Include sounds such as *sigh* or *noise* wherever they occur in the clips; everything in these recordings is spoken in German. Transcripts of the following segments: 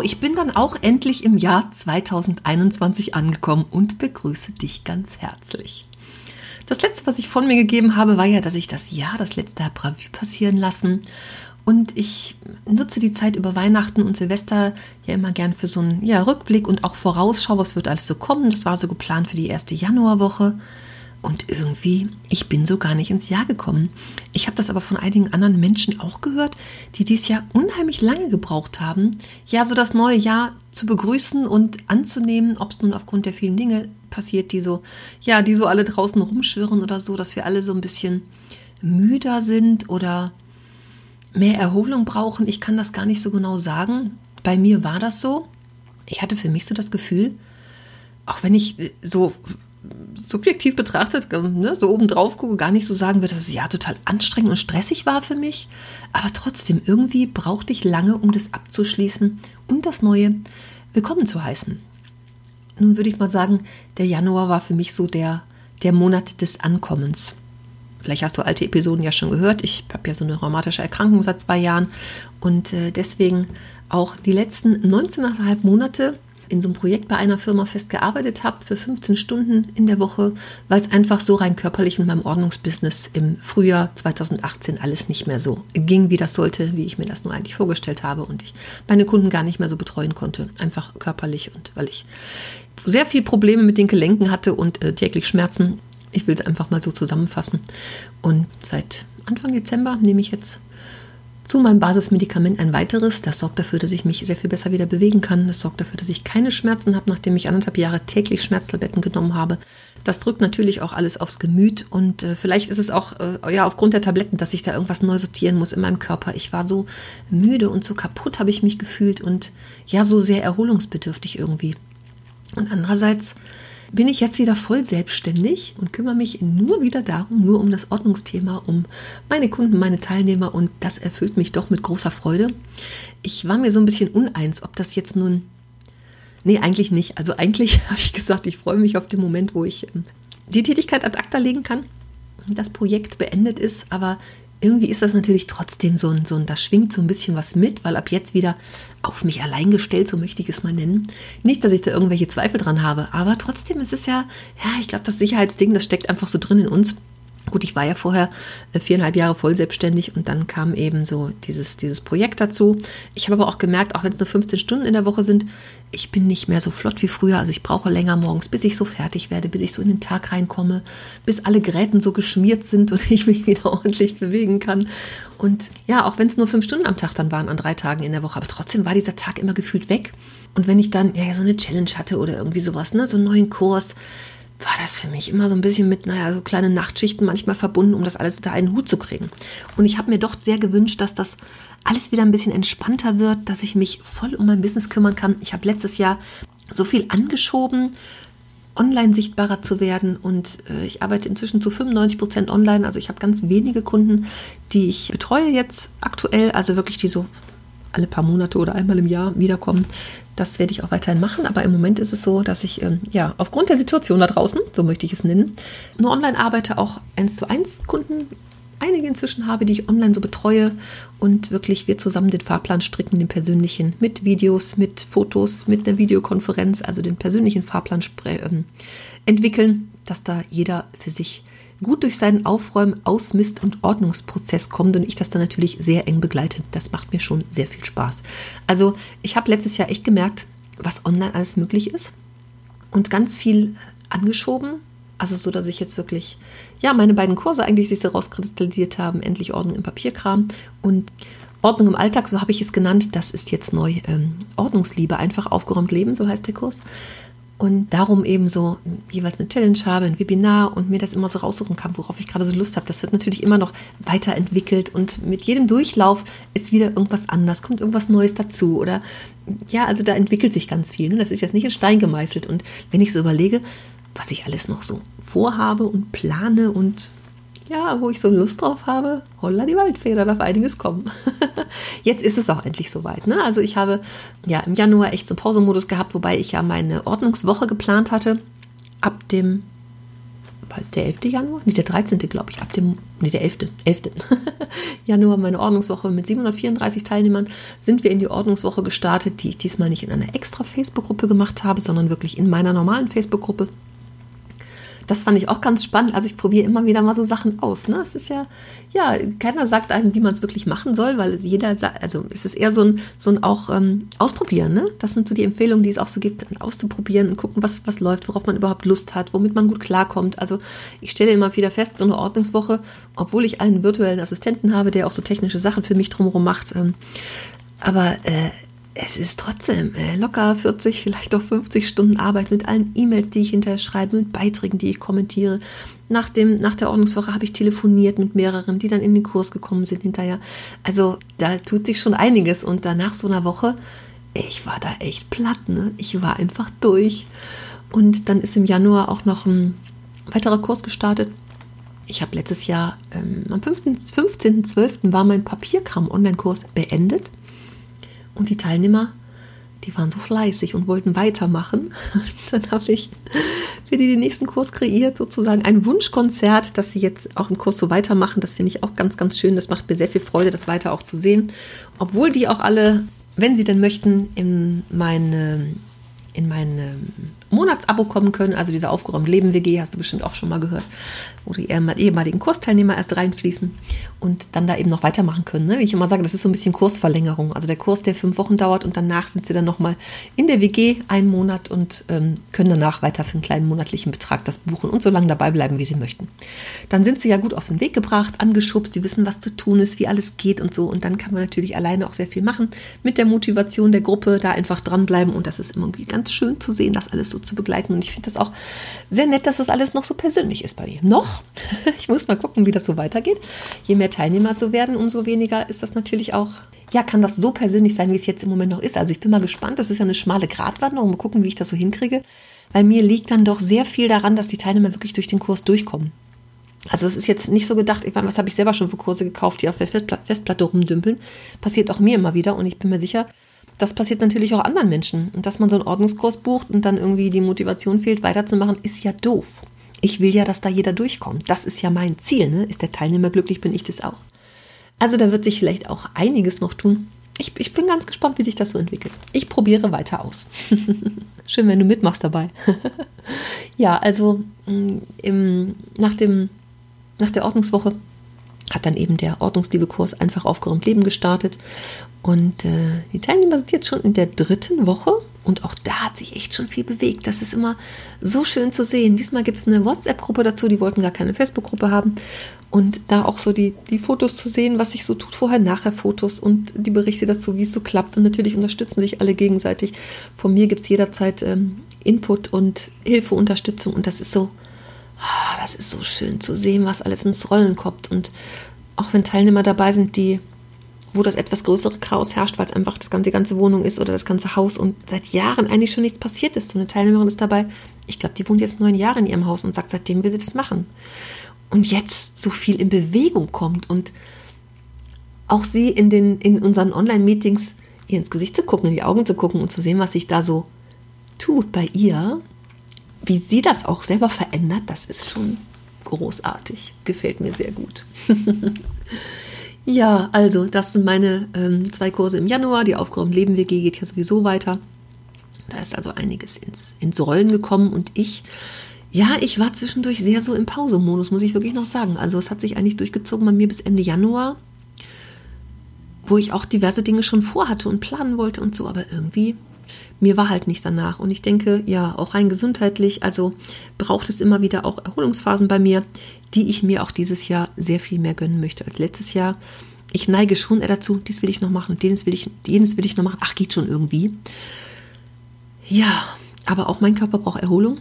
Ich bin dann auch endlich im Jahr 2021 angekommen und begrüße dich ganz herzlich. Das letzte, was ich von mir gegeben habe, war ja, dass ich das Jahr, das letzte habe Revue passieren lassen. Und ich nutze die Zeit über Weihnachten und Silvester ja immer gern für so einen ja, Rückblick und auch Vorausschau, was wird alles so kommen. Das war so geplant für die erste Januarwoche. Und irgendwie, ich bin so gar nicht ins Jahr gekommen. Ich habe das aber von einigen anderen Menschen auch gehört, die dies Jahr unheimlich lange gebraucht haben, ja, so das neue Jahr zu begrüßen und anzunehmen, ob es nun aufgrund der vielen Dinge passiert, die so, ja, die so alle draußen rumschwirren oder so, dass wir alle so ein bisschen müder sind oder mehr Erholung brauchen. Ich kann das gar nicht so genau sagen. Bei mir war das so. Ich hatte für mich so das Gefühl, auch wenn ich so subjektiv betrachtet, ne, so oben drauf gucke, gar nicht so sagen würde, dass es ja total anstrengend und stressig war für mich. Aber trotzdem, irgendwie brauchte ich lange, um das abzuschließen und das Neue willkommen zu heißen. Nun würde ich mal sagen, der Januar war für mich so der, der Monat des Ankommens. Vielleicht hast du alte Episoden ja schon gehört. Ich habe ja so eine rheumatische Erkrankung seit zwei Jahren und äh, deswegen auch die letzten 19,5 Monate in so einem Projekt bei einer Firma festgearbeitet habe für 15 Stunden in der Woche, weil es einfach so rein körperlich in meinem Ordnungsbusiness im Frühjahr 2018 alles nicht mehr so ging, wie das sollte, wie ich mir das nur eigentlich vorgestellt habe und ich meine Kunden gar nicht mehr so betreuen konnte, einfach körperlich und weil ich sehr viel Probleme mit den Gelenken hatte und äh, täglich Schmerzen. Ich will es einfach mal so zusammenfassen. Und seit Anfang Dezember nehme ich jetzt zu meinem Basismedikament ein weiteres. Das sorgt dafür, dass ich mich sehr viel besser wieder bewegen kann. Das sorgt dafür, dass ich keine Schmerzen habe, nachdem ich anderthalb Jahre täglich Schmerztabletten genommen habe. Das drückt natürlich auch alles aufs Gemüt und äh, vielleicht ist es auch äh, ja aufgrund der Tabletten, dass ich da irgendwas neu sortieren muss in meinem Körper. Ich war so müde und so kaputt habe ich mich gefühlt und ja so sehr erholungsbedürftig irgendwie. Und andererseits bin ich jetzt wieder voll selbstständig und kümmere mich nur wieder darum, nur um das Ordnungsthema, um meine Kunden, meine Teilnehmer und das erfüllt mich doch mit großer Freude. Ich war mir so ein bisschen uneins, ob das jetzt nun. Nee, eigentlich nicht. Also eigentlich *laughs* habe ich gesagt, ich freue mich auf den Moment, wo ich ähm, die Tätigkeit ad acta legen kann, das Projekt beendet ist, aber irgendwie ist das natürlich trotzdem so ein, so ein, da schwingt so ein bisschen was mit, weil ab jetzt wieder auf mich allein gestellt, so möchte ich es mal nennen. Nicht, dass ich da irgendwelche Zweifel dran habe, aber trotzdem ist es ja, ja, ich glaube, das Sicherheitsding, das steckt einfach so drin in uns. Gut, ich war ja vorher äh, viereinhalb Jahre voll selbstständig und dann kam eben so dieses, dieses Projekt dazu. Ich habe aber auch gemerkt, auch wenn es nur 15 Stunden in der Woche sind, ich bin nicht mehr so flott wie früher. Also ich brauche länger morgens, bis ich so fertig werde, bis ich so in den Tag reinkomme, bis alle Geräten so geschmiert sind und *laughs* ich mich wieder ordentlich bewegen kann. Und ja, auch wenn es nur fünf Stunden am Tag dann waren, an drei Tagen in der Woche, aber trotzdem war dieser Tag immer gefühlt weg. Und wenn ich dann ja so eine Challenge hatte oder irgendwie sowas, ne, so einen neuen Kurs, war das für mich immer so ein bisschen mit, naja, so kleine Nachtschichten manchmal verbunden, um das alles unter einen Hut zu kriegen. Und ich habe mir doch sehr gewünscht, dass das alles wieder ein bisschen entspannter wird, dass ich mich voll um mein Business kümmern kann. Ich habe letztes Jahr so viel angeschoben, online sichtbarer zu werden und äh, ich arbeite inzwischen zu 95 Prozent online. Also ich habe ganz wenige Kunden, die ich betreue jetzt aktuell, also wirklich die so alle paar Monate oder einmal im Jahr wiederkommen. Das werde ich auch weiterhin machen, aber im Moment ist es so, dass ich ähm, ja aufgrund der Situation da draußen, so möchte ich es nennen, nur online arbeite, auch eins zu eins Kunden einige inzwischen habe, die ich online so betreue und wirklich wir zusammen den Fahrplan stricken, den persönlichen, mit Videos, mit Fotos, mit einer Videokonferenz, also den persönlichen Fahrplan ähm, entwickeln, dass da jeder für sich gut durch seinen Aufräumen, Ausmist und Ordnungsprozess kommt und ich das dann natürlich sehr eng begleite. Das macht mir schon sehr viel Spaß. Also ich habe letztes Jahr echt gemerkt, was online alles möglich ist und ganz viel angeschoben. Also so, dass ich jetzt wirklich, ja, meine beiden Kurse eigentlich sich so rauskristallisiert haben, endlich Ordnung im Papierkram und Ordnung im Alltag, so habe ich es genannt. Das ist jetzt neu. Ähm, Ordnungsliebe, einfach aufgeräumt leben, so heißt der Kurs. Und darum eben so jeweils eine Challenge habe, ein Webinar und mir das immer so raussuchen kann, worauf ich gerade so Lust habe. Das wird natürlich immer noch weiterentwickelt und mit jedem Durchlauf ist wieder irgendwas anders, kommt irgendwas Neues dazu oder ja, also da entwickelt sich ganz viel. Ne? Das ist jetzt nicht in Stein gemeißelt und wenn ich so überlege, was ich alles noch so vorhabe und plane und ja, wo ich so Lust drauf habe, holla die Waldfeder, darf einiges kommen. *laughs* Jetzt ist es auch endlich soweit. Ne? Also ich habe ja im Januar echt so einen Pausemodus gehabt, wobei ich ja meine Ordnungswoche geplant hatte. Ab dem, war es der 11. Januar? Nee, der 13. glaube ich. Ab dem, nee, der 11. 11. *laughs* Januar meine Ordnungswoche mit 734 Teilnehmern sind wir in die Ordnungswoche gestartet, die ich diesmal nicht in einer extra Facebook-Gruppe gemacht habe, sondern wirklich in meiner normalen Facebook-Gruppe das fand ich auch ganz spannend. Also ich probiere immer wieder mal so Sachen aus. Ne? Es ist ja, ja, keiner sagt einem, wie man es wirklich machen soll, weil jeder sagt, also es ist eher so ein, so ein auch ähm, Ausprobieren. Ne? Das sind so die Empfehlungen, die es auch so gibt, auszuprobieren und gucken, was, was läuft, worauf man überhaupt Lust hat, womit man gut klarkommt. Also ich stelle immer wieder fest, so eine Ordnungswoche, obwohl ich einen virtuellen Assistenten habe, der auch so technische Sachen für mich drumherum macht. Ähm, aber äh, es ist trotzdem äh, locker 40, vielleicht auch 50 Stunden Arbeit mit allen E-Mails, die ich hinterher schreibe, mit Beiträgen, die ich kommentiere. Nach, dem, nach der Ordnungswoche habe ich telefoniert mit mehreren, die dann in den Kurs gekommen sind hinterher. Also da tut sich schon einiges und danach so einer Woche, ich war da echt platt, ne? Ich war einfach durch. Und dann ist im Januar auch noch ein weiterer Kurs gestartet. Ich habe letztes Jahr ähm, am 15.12. 15. war mein Papierkram-Online-Kurs beendet. Und die Teilnehmer, die waren so fleißig und wollten weitermachen. *laughs* Dann habe ich für die den nächsten Kurs kreiert, sozusagen ein Wunschkonzert, dass sie jetzt auch im Kurs so weitermachen. Das finde ich auch ganz, ganz schön. Das macht mir sehr viel Freude, das weiter auch zu sehen. Obwohl die auch alle, wenn sie denn möchten, in meine in mein ähm, Monatsabo kommen können, also diese aufgeräumte Leben WG, hast du bestimmt auch schon mal gehört, wo die ehemaligen Kursteilnehmer erst reinfließen und dann da eben noch weitermachen können. Ne? Wie ich immer sage, das ist so ein bisschen Kursverlängerung. Also der Kurs, der fünf Wochen dauert und danach sind sie dann nochmal in der WG einen Monat und ähm, können danach weiter für einen kleinen monatlichen Betrag das buchen und so lange dabei bleiben, wie sie möchten. Dann sind sie ja gut auf den Weg gebracht, angeschubst, sie wissen, was zu tun ist, wie alles geht und so. Und dann kann man natürlich alleine auch sehr viel machen mit der Motivation der Gruppe, da einfach dranbleiben und das ist irgendwie ganz schön zu sehen, das alles so zu begleiten. Und ich finde das auch sehr nett, dass das alles noch so persönlich ist bei mir. Noch, *laughs* ich muss mal gucken, wie das so weitergeht. Je mehr Teilnehmer so werden, umso weniger ist das natürlich auch ja, kann das so persönlich sein, wie es jetzt im Moment noch ist. Also ich bin mal gespannt. Das ist ja eine schmale Gratwanderung. Mal gucken, wie ich das so hinkriege. Weil mir liegt dann doch sehr viel daran, dass die Teilnehmer wirklich durch den Kurs durchkommen. Also es ist jetzt nicht so gedacht, ich meine, was habe ich selber schon für Kurse gekauft, die auf der Festplatte rumdümpeln. Passiert auch mir immer wieder und ich bin mir sicher, das passiert natürlich auch anderen Menschen. Und dass man so einen Ordnungskurs bucht und dann irgendwie die Motivation fehlt, weiterzumachen, ist ja doof. Ich will ja, dass da jeder durchkommt. Das ist ja mein Ziel. Ne? Ist der Teilnehmer glücklich, bin ich das auch. Also da wird sich vielleicht auch einiges noch tun. Ich, ich bin ganz gespannt, wie sich das so entwickelt. Ich probiere weiter aus. *laughs* Schön, wenn du mitmachst dabei. *laughs* ja, also mm, im, nach, dem, nach der Ordnungswoche hat dann eben der Ordnungsliebe-Kurs einfach aufgeräumt Leben gestartet. Und äh, die Teilnehmer sind jetzt schon in der dritten Woche und auch da hat sich echt schon viel bewegt. Das ist immer so schön zu sehen. Diesmal gibt es eine WhatsApp-Gruppe dazu, die wollten gar keine Facebook-Gruppe haben. Und da auch so die, die Fotos zu sehen, was sich so tut, vorher, nachher Fotos und die Berichte dazu, wie es so klappt. Und natürlich unterstützen sich alle gegenseitig. Von mir gibt es jederzeit ähm, Input und Hilfe, Unterstützung. Und das ist so, ah, das ist so schön zu sehen, was alles ins Rollen kommt. Und auch wenn Teilnehmer dabei sind, die wo das etwas größere Chaos herrscht, weil es einfach das ganze, die ganze Wohnung ist oder das ganze Haus und seit Jahren eigentlich schon nichts passiert ist. So eine Teilnehmerin ist dabei, ich glaube, die wohnt jetzt neun Jahre in ihrem Haus und sagt, seitdem will sie das machen. Und jetzt so viel in Bewegung kommt und auch sie in, den, in unseren Online-Meetings ihr ins Gesicht zu gucken, in die Augen zu gucken und zu sehen, was sich da so tut bei ihr, wie sie das auch selber verändert, das ist schon großartig. Gefällt mir sehr gut. *laughs* Ja, also das sind meine ähm, zwei Kurse im Januar. Die Aufgeräumt Leben WG geht ja sowieso weiter. Da ist also einiges ins, ins Rollen gekommen und ich, ja, ich war zwischendurch sehr so im Pausemodus, muss ich wirklich noch sagen. Also es hat sich eigentlich durchgezogen bei mir bis Ende Januar, wo ich auch diverse Dinge schon vorhatte und planen wollte und so, aber irgendwie mir war halt nicht danach. Und ich denke, ja, auch rein gesundheitlich, also braucht es immer wieder auch Erholungsphasen bei mir, die ich mir auch dieses Jahr sehr viel mehr gönnen möchte als letztes Jahr. Ich neige schon eher dazu, dies will ich noch machen, jenes will ich, jenes will ich noch machen. Ach, geht schon irgendwie. Ja, aber auch mein Körper braucht Erholung.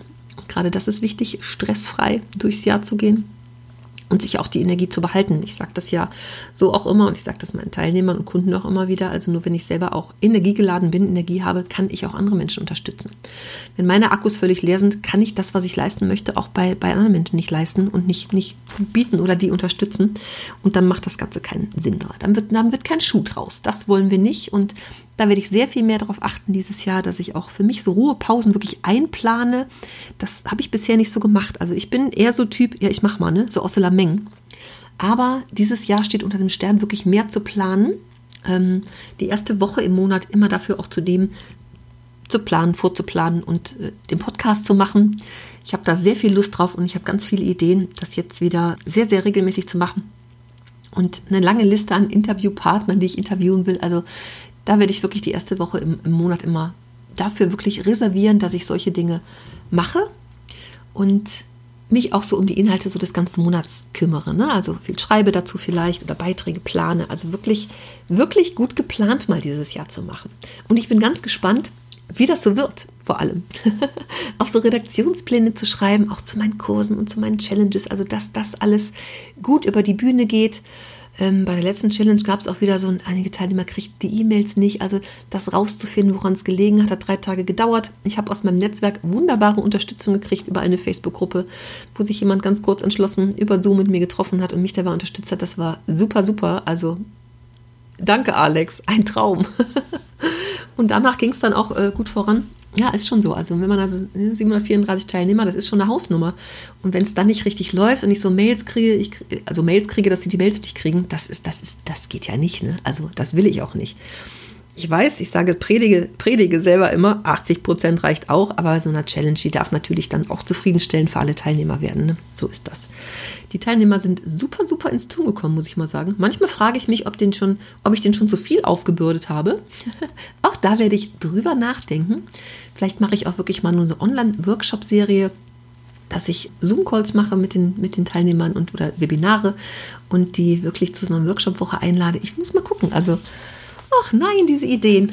gerade das ist wichtig, stressfrei durchs Jahr zu gehen und sich auch die Energie zu behalten. Ich sage das ja so auch immer und ich sage das meinen Teilnehmern und Kunden auch immer wieder. Also nur wenn ich selber auch energiegeladen bin, Energie habe, kann ich auch andere Menschen unterstützen. Wenn meine Akkus völlig leer sind, kann ich das, was ich leisten möchte, auch bei, bei anderen Menschen nicht leisten und nicht, nicht bieten oder die unterstützen. Und dann macht das Ganze keinen Sinn. Dann wird, dann wird kein Schuh draus. Das wollen wir nicht. Und da werde ich sehr viel mehr darauf achten dieses Jahr, dass ich auch für mich so Ruhepausen wirklich einplane. Das habe ich bisher nicht so gemacht. Also ich bin eher so Typ, ja, ich mache mal, ne, so aus der Lameng. Aber dieses Jahr steht unter dem Stern wirklich mehr zu planen. Ähm, die erste Woche im Monat immer dafür auch zu nehmen, zu planen, vorzuplanen und äh, den Podcast zu machen. Ich habe da sehr viel Lust drauf und ich habe ganz viele Ideen, das jetzt wieder sehr, sehr regelmäßig zu machen. Und eine lange Liste an Interviewpartnern, die ich interviewen will. Also da werde ich wirklich die erste Woche im, im Monat immer dafür wirklich reservieren, dass ich solche Dinge mache und mich auch so um die Inhalte so des ganzen Monats kümmere. Ne? Also viel schreibe dazu vielleicht oder Beiträge plane. Also wirklich, wirklich gut geplant mal dieses Jahr zu machen. Und ich bin ganz gespannt, wie das so wird, vor allem. *laughs* auch so Redaktionspläne zu schreiben, auch zu meinen Kursen und zu meinen Challenges. Also, dass das alles gut über die Bühne geht ähm, bei der letzten Challenge gab es auch wieder so, ein, einige Teilnehmer kriegten die E-Mails nicht. Also das rauszufinden, woran es gelegen hat, hat drei Tage gedauert. Ich habe aus meinem Netzwerk wunderbare Unterstützung gekriegt über eine Facebook-Gruppe, wo sich jemand ganz kurz entschlossen über Zoom mit mir getroffen hat und mich dabei unterstützt hat. Das war super, super. Also danke, Alex. Ein Traum. *laughs* und danach ging es dann auch äh, gut voran. Ja, ist schon so. Also wenn man also 734 ne, Teilnehmer, das ist schon eine Hausnummer. Und wenn es dann nicht richtig läuft und ich so Mails kriege, ich, also Mails kriege, dass sie die Mails nicht kriegen, das ist, das ist, das geht ja nicht. Ne? Also das will ich auch nicht. Ich weiß, ich sage, predige, predige selber immer, 80 Prozent reicht auch, aber so eine Challenge, die darf natürlich dann auch zufriedenstellend für alle Teilnehmer werden. Ne? So ist das. Die Teilnehmer sind super, super ins Tun gekommen, muss ich mal sagen. Manchmal frage ich mich, ob, den schon, ob ich den schon zu viel aufgebürdet habe. *laughs* auch da werde ich drüber nachdenken. Vielleicht mache ich auch wirklich mal nur so Online-Workshop-Serie, dass ich Zoom-Calls mache mit den, mit den Teilnehmern und oder Webinare und die wirklich zu so einer Workshop-Woche einlade. Ich muss mal gucken. Also Ach nein, diese Ideen.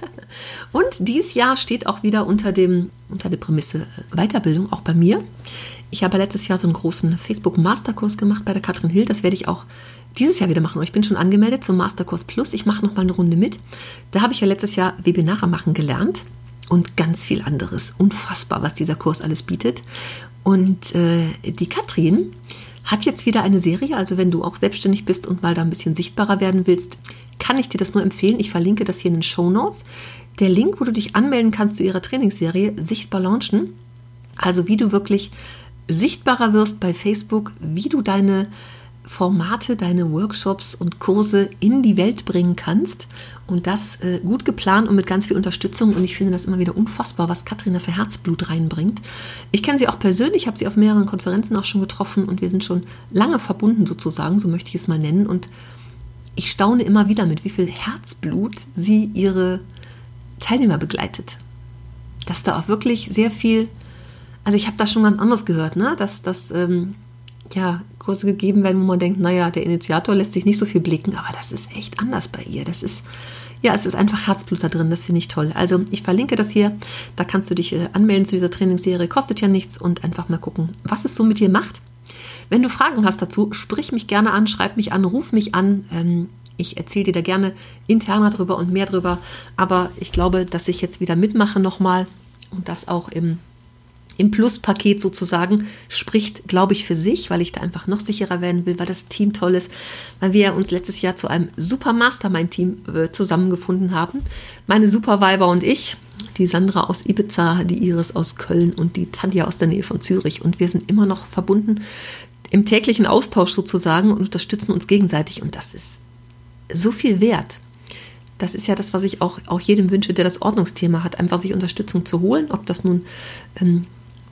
*laughs* Und dieses Jahr steht auch wieder unter, dem, unter der Prämisse äh, Weiterbildung, auch bei mir. Ich habe letztes Jahr so einen großen Facebook-Masterkurs gemacht bei der Katrin Hill. Das werde ich auch dieses Jahr wieder machen. Ich bin schon angemeldet zum Masterkurs Plus. Ich mache noch mal eine Runde mit. Da habe ich ja letztes Jahr Webinare machen gelernt und ganz viel anderes. Unfassbar, was dieser Kurs alles bietet. Und äh, die Katrin hat jetzt wieder eine Serie. Also wenn du auch selbstständig bist und mal da ein bisschen sichtbarer werden willst, kann ich dir das nur empfehlen. Ich verlinke das hier in den Show Notes. Der Link, wo du dich anmelden kannst zu ihrer Trainingsserie Sichtbar Launchen. Also wie du wirklich sichtbarer wirst bei Facebook, wie du deine Formate, deine Workshops und Kurse in die Welt bringen kannst. Und das äh, gut geplant und mit ganz viel Unterstützung. Und ich finde das immer wieder unfassbar, was Katrina für Herzblut reinbringt. Ich kenne sie auch persönlich, habe sie auf mehreren Konferenzen auch schon getroffen und wir sind schon lange verbunden sozusagen, so möchte ich es mal nennen. Und ich staune immer wieder, mit wie viel Herzblut sie ihre Teilnehmer begleitet. Dass da auch wirklich sehr viel, also ich habe das schon ganz anders gehört, ne? dass, dass ähm, ja, Kurse gegeben werden, wo man denkt, naja, der Initiator lässt sich nicht so viel blicken, aber das ist echt anders bei ihr. Das ist, ja, es ist einfach Herzblut da drin, das finde ich toll. Also ich verlinke das hier, da kannst du dich äh, anmelden zu dieser Trainingsserie, kostet ja nichts und einfach mal gucken, was es so mit dir macht wenn du Fragen hast dazu, sprich mich gerne an, schreib mich an, ruf mich an. Ähm, ich erzähle dir da gerne interner drüber und mehr drüber. Aber ich glaube, dass ich jetzt wieder mitmache nochmal und das auch im, im Plus-Paket sozusagen spricht, glaube ich, für sich, weil ich da einfach noch sicherer werden will, weil das Team toll ist, weil wir uns letztes Jahr zu einem super Mastermind-Team äh, zusammengefunden haben. Meine Superviber und ich, die Sandra aus Ibiza, die Iris aus Köln und die Tanja aus der Nähe von Zürich. Und wir sind immer noch verbunden im täglichen Austausch sozusagen und unterstützen uns gegenseitig. Und das ist so viel wert. Das ist ja das, was ich auch, auch jedem wünsche, der das Ordnungsthema hat, einfach sich Unterstützung zu holen, ob das nun ähm,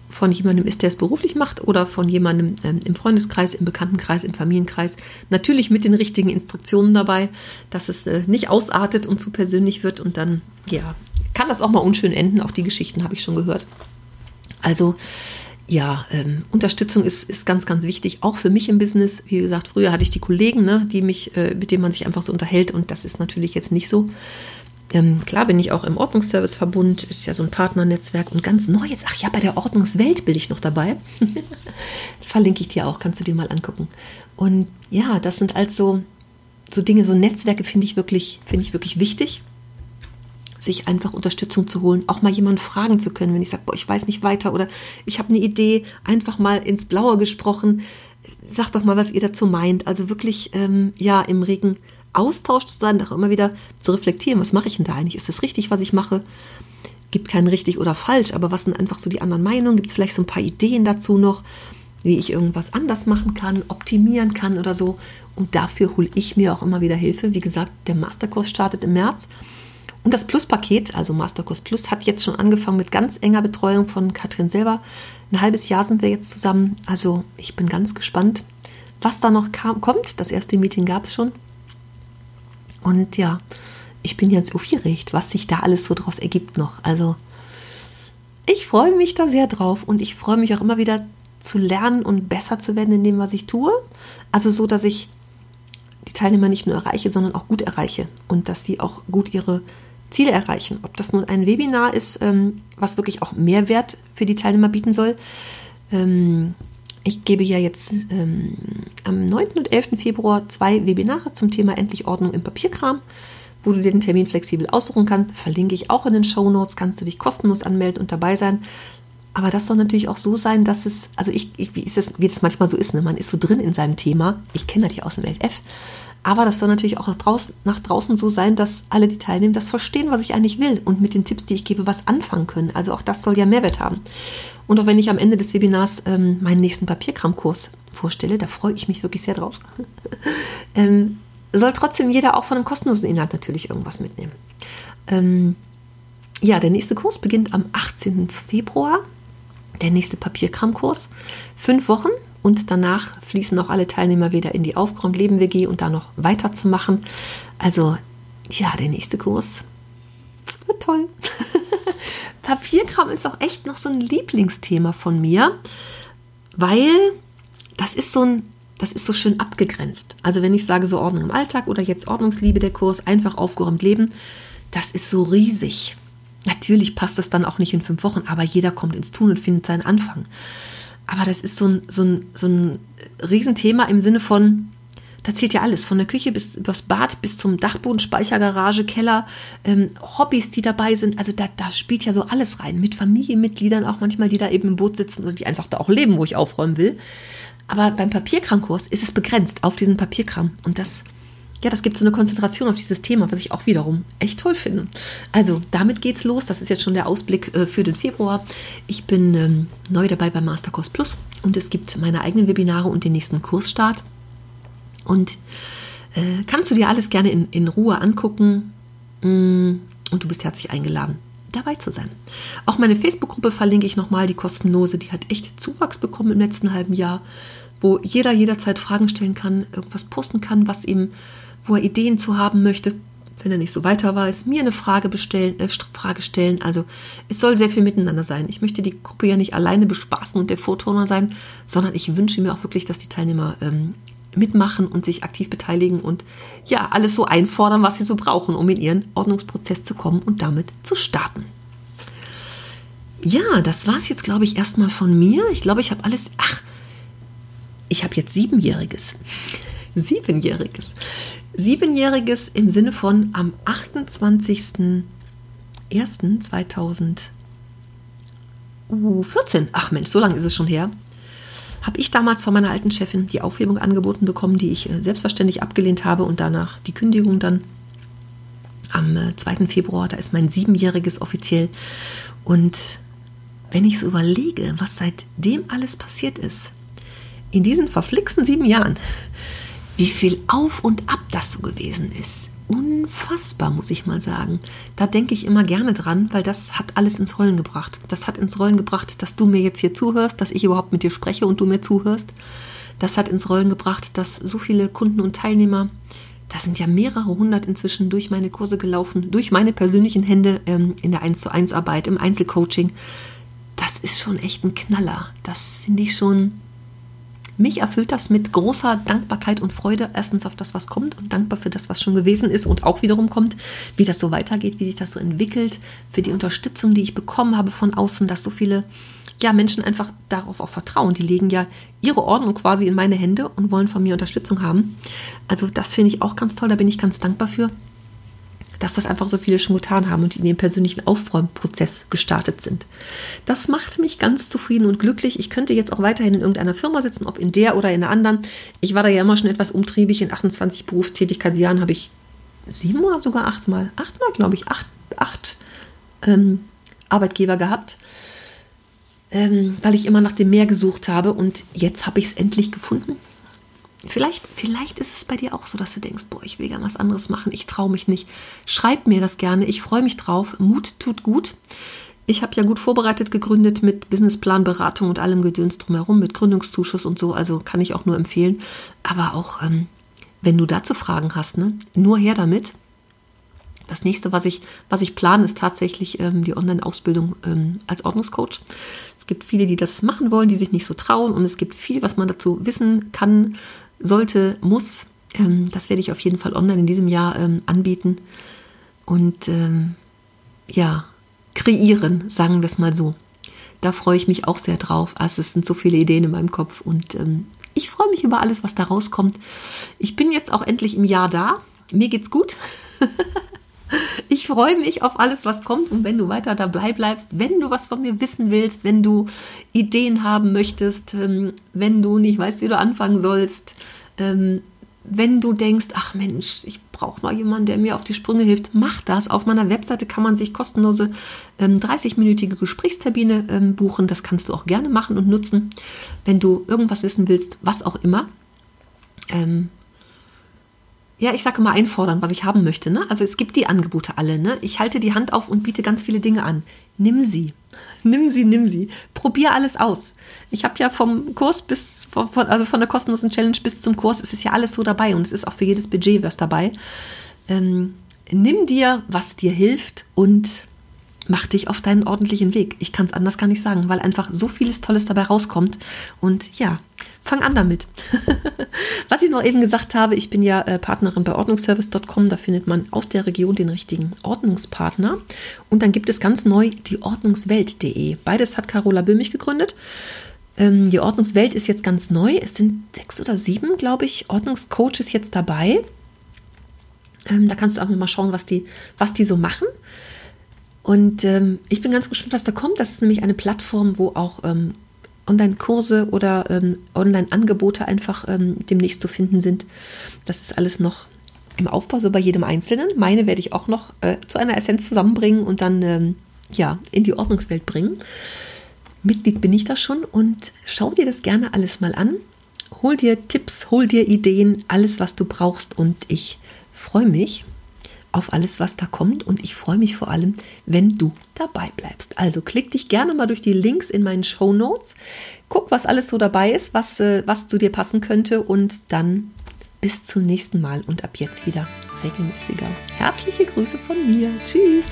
von jemandem ist, der es beruflich macht oder von jemandem ähm, im Freundeskreis, im Bekanntenkreis, im Familienkreis. Natürlich mit den richtigen Instruktionen dabei, dass es äh, nicht ausartet und zu persönlich wird und dann, ja, kann das auch mal unschön enden. Auch die Geschichten habe ich schon gehört. Also ja, ähm, Unterstützung ist, ist ganz, ganz wichtig, auch für mich im Business. Wie gesagt, früher hatte ich die Kollegen, ne, die mich, äh, mit denen man sich einfach so unterhält und das ist natürlich jetzt nicht so. Ähm, klar bin ich auch im Ordnungsserviceverbund, ist ja so ein Partnernetzwerk und ganz neu jetzt, ach ja, bei der Ordnungswelt bin ich noch dabei. *laughs* Verlinke ich dir auch, kannst du dir mal angucken. Und ja, das sind also so Dinge, so Netzwerke finde ich wirklich, finde ich wirklich wichtig sich einfach Unterstützung zu holen, auch mal jemanden fragen zu können, wenn ich sage, boah, ich weiß nicht weiter oder ich habe eine Idee, einfach mal ins Blaue gesprochen. Sagt doch mal, was ihr dazu meint. Also wirklich, ähm, ja, im regen Austausch zu sein, auch immer wieder zu reflektieren, was mache ich denn da eigentlich? Ist das richtig, was ich mache? Gibt kein richtig oder falsch, aber was sind einfach so die anderen Meinungen? Gibt es vielleicht so ein paar Ideen dazu noch, wie ich irgendwas anders machen kann, optimieren kann oder so? Und dafür hole ich mir auch immer wieder Hilfe. Wie gesagt, der Masterkurs startet im März. Und das Plus-Paket, also Masterkurs Plus, hat jetzt schon angefangen mit ganz enger Betreuung von Katrin selber. Ein halbes Jahr sind wir jetzt zusammen. Also ich bin ganz gespannt, was da noch kam, kommt. Das erste Meeting gab es schon. Und ja, ich bin jetzt aufgeregt, was sich da alles so draus ergibt noch. Also ich freue mich da sehr drauf und ich freue mich auch immer wieder zu lernen und besser zu werden in dem, was ich tue. Also so, dass ich die Teilnehmer nicht nur erreiche, sondern auch gut erreiche und dass sie auch gut ihre Ziele erreichen. Ob das nun ein Webinar ist, ähm, was wirklich auch Mehrwert für die Teilnehmer bieten soll. Ich gebe ja jetzt ähm, am 9. und 11. Februar zwei Webinare zum Thema Endlich Ordnung im Papierkram, wo du den Termin flexibel aussuchen kannst. Verlinke ich auch in den Show Notes. Kannst du dich kostenlos anmelden und dabei sein. Aber das soll natürlich auch so sein, dass es, also ich, ich wie, ist das, wie das manchmal so ist, ne? man ist so drin in seinem Thema. Ich kenne ja aus dem LF. Aber das soll natürlich auch nach draußen, nach draußen so sein, dass alle, die teilnehmen, das verstehen, was ich eigentlich will und mit den Tipps, die ich gebe, was anfangen können. Also auch das soll ja Mehrwert haben. Und auch wenn ich am Ende des Webinars ähm, meinen nächsten Papierkramkurs vorstelle, da freue ich mich wirklich sehr drauf, *laughs* ähm, soll trotzdem jeder auch von einem kostenlosen Inhalt natürlich irgendwas mitnehmen. Ähm, ja, der nächste Kurs beginnt am 18. Februar. Der nächste Papierkramkurs. Fünf Wochen und danach fließen auch alle Teilnehmer wieder in die Aufgeräumt-Leben WG und da noch weiterzumachen. Also ja, der nächste Kurs wird toll. *laughs* Papierkram ist auch echt noch so ein Lieblingsthema von mir, weil das ist so ein das ist so schön abgegrenzt. Also wenn ich sage so Ordnung im Alltag oder jetzt Ordnungsliebe der Kurs, einfach aufgeräumt leben, das ist so riesig. Natürlich passt das dann auch nicht in fünf Wochen, aber jeder kommt ins Tun und findet seinen Anfang. Aber das ist so ein, so ein, so ein Riesenthema im Sinne von, da zählt ja alles, von der Küche bis übers Bad bis zum Dachboden, Speichergarage, Keller, ähm, Hobbys, die dabei sind. Also da, da spielt ja so alles rein. Mit Familienmitgliedern auch manchmal, die da eben im Boot sitzen oder die einfach da auch leben, wo ich aufräumen will. Aber beim Papierkramkurs ist es begrenzt auf diesen Papierkram. Und das, ja, das gibt so eine Konzentration auf dieses Thema, was ich auch wiederum echt toll finde. Also, damit geht's los. Das ist jetzt schon der Ausblick äh, für den Februar. Ich bin ähm, neu dabei beim Masterkurs Plus und es gibt meine eigenen Webinare und den nächsten Kursstart. Und äh, kannst du dir alles gerne in, in Ruhe angucken. Mm, und du bist herzlich eingeladen, dabei zu sein. Auch meine Facebook-Gruppe verlinke ich nochmal, die kostenlose. Die hat echt Zuwachs bekommen im letzten halben Jahr, wo jeder jederzeit Fragen stellen kann, irgendwas posten kann, was ihm wo er Ideen zu haben möchte, wenn er nicht so weiter weiß, mir eine Frage, bestellen, äh, Frage stellen. Also es soll sehr viel miteinander sein. Ich möchte die Gruppe ja nicht alleine bespaßen und der Vortoner sein, sondern ich wünsche mir auch wirklich, dass die Teilnehmer ähm, mitmachen und sich aktiv beteiligen und ja, alles so einfordern, was sie so brauchen, um in ihren Ordnungsprozess zu kommen und damit zu starten. Ja, das war es jetzt, glaube ich, erstmal von mir. Ich glaube, ich habe alles. Ach, ich habe jetzt Siebenjähriges. Siebenjähriges. Siebenjähriges im Sinne von am 28.01.2014. Ach Mensch, so lange ist es schon her. Habe ich damals von meiner alten Chefin die Aufhebung angeboten bekommen, die ich äh, selbstverständlich abgelehnt habe und danach die Kündigung dann am 2. Äh, Februar. Da ist mein siebenjähriges offiziell. Und wenn ich so überlege, was seitdem alles passiert ist, in diesen verflixten sieben Jahren, wie viel auf und ab das so gewesen ist. Unfassbar, muss ich mal sagen. Da denke ich immer gerne dran, weil das hat alles ins Rollen gebracht. Das hat ins Rollen gebracht, dass du mir jetzt hier zuhörst, dass ich überhaupt mit dir spreche und du mir zuhörst. Das hat ins Rollen gebracht, dass so viele Kunden und Teilnehmer, da sind ja mehrere hundert inzwischen durch meine Kurse gelaufen, durch meine persönlichen Hände ähm, in der 1 zu 1 Arbeit, im Einzelcoaching. Das ist schon echt ein Knaller. Das finde ich schon mich erfüllt das mit großer Dankbarkeit und Freude. Erstens auf das, was kommt und dankbar für das, was schon gewesen ist und auch wiederum kommt, wie das so weitergeht, wie sich das so entwickelt, für die Unterstützung, die ich bekommen habe von außen, dass so viele ja, Menschen einfach darauf auch vertrauen. Die legen ja ihre Ordnung quasi in meine Hände und wollen von mir Unterstützung haben. Also das finde ich auch ganz toll, da bin ich ganz dankbar für dass das einfach so viele schon getan haben und in den persönlichen Aufräumprozess gestartet sind. Das macht mich ganz zufrieden und glücklich. Ich könnte jetzt auch weiterhin in irgendeiner Firma sitzen, ob in der oder in der anderen. Ich war da ja immer schon etwas umtriebig. In 28 Berufstätigkeitsjahren habe ich sieben oder sogar achtmal, achtmal glaube ich, acht, acht ähm, Arbeitgeber gehabt. Ähm, weil ich immer nach dem Meer gesucht habe und jetzt habe ich es endlich gefunden Vielleicht, vielleicht ist es bei dir auch so, dass du denkst, boah, ich will gerne was anderes machen, ich traue mich nicht. Schreib mir das gerne, ich freue mich drauf. Mut tut gut. Ich habe ja gut vorbereitet gegründet mit Businessplanberatung und allem Gedöns drumherum, mit Gründungszuschuss und so, also kann ich auch nur empfehlen. Aber auch, ähm, wenn du dazu Fragen hast, ne, nur her damit. Das nächste, was ich, was ich plane, ist tatsächlich ähm, die Online-Ausbildung ähm, als Ordnungscoach. Es gibt viele, die das machen wollen, die sich nicht so trauen und es gibt viel, was man dazu wissen kann, sollte, muss. Ähm, das werde ich auf jeden Fall online in diesem Jahr ähm, anbieten und ähm, ja, kreieren, sagen wir es mal so. Da freue ich mich auch sehr drauf. Also es sind so viele Ideen in meinem Kopf und ähm, ich freue mich über alles, was da rauskommt. Ich bin jetzt auch endlich im Jahr da. Mir geht's gut. *laughs* Ich freue mich auf alles, was kommt. Und wenn du weiter dabei bleibst, wenn du was von mir wissen willst, wenn du Ideen haben möchtest, ähm, wenn du nicht weißt, wie du anfangen sollst, ähm, wenn du denkst, ach Mensch, ich brauche mal jemanden, der mir auf die Sprünge hilft, mach das. Auf meiner Webseite kann man sich kostenlose ähm, 30-minütige Gesprächstermine buchen. Das kannst du auch gerne machen und nutzen, wenn du irgendwas wissen willst, was auch immer ja, ich sage mal einfordern, was ich haben möchte. Ne? Also es gibt die Angebote alle. Ne? Ich halte die Hand auf und biete ganz viele Dinge an. Nimm sie. *laughs* Nimm sie, nimm sie. Probier alles aus. Ich habe ja vom Kurs bis, von, also von der kostenlosen Challenge bis zum Kurs, es ist ja alles so dabei und es ist auch für jedes Budget was dabei. Ähm, nimm dir, was dir hilft und mach dich auf deinen ordentlichen Weg. Ich kann es anders gar nicht sagen, weil einfach so vieles Tolles dabei rauskommt. Und ja, fang an damit. *laughs* Was ich noch eben gesagt habe, ich bin ja äh, Partnerin bei ordnungsservice.com. Da findet man aus der Region den richtigen Ordnungspartner. Und dann gibt es ganz neu die Ordnungswelt.de. Beides hat Carola Böhmich gegründet. Ähm, die Ordnungswelt ist jetzt ganz neu. Es sind sechs oder sieben, glaube ich, Ordnungscoaches jetzt dabei. Ähm, da kannst du auch mal schauen, was die, was die so machen. Und ähm, ich bin ganz gespannt, was da kommt. Das ist nämlich eine Plattform, wo auch ähm, Online-Kurse oder ähm, Online-Angebote einfach ähm, demnächst zu finden sind. Das ist alles noch im Aufbau, so bei jedem Einzelnen. Meine werde ich auch noch äh, zu einer Essenz zusammenbringen und dann ähm, ja, in die Ordnungswelt bringen. Mitglied bin ich da schon und schau dir das gerne alles mal an. Hol dir Tipps, hol dir Ideen, alles, was du brauchst und ich freue mich, auf alles, was da kommt. Und ich freue mich vor allem, wenn du dabei bleibst. Also klick dich gerne mal durch die Links in meinen Show Notes. Guck, was alles so dabei ist, was, äh, was zu dir passen könnte. Und dann bis zum nächsten Mal und ab jetzt wieder regelmäßiger. Herzliche Grüße von mir. Tschüss.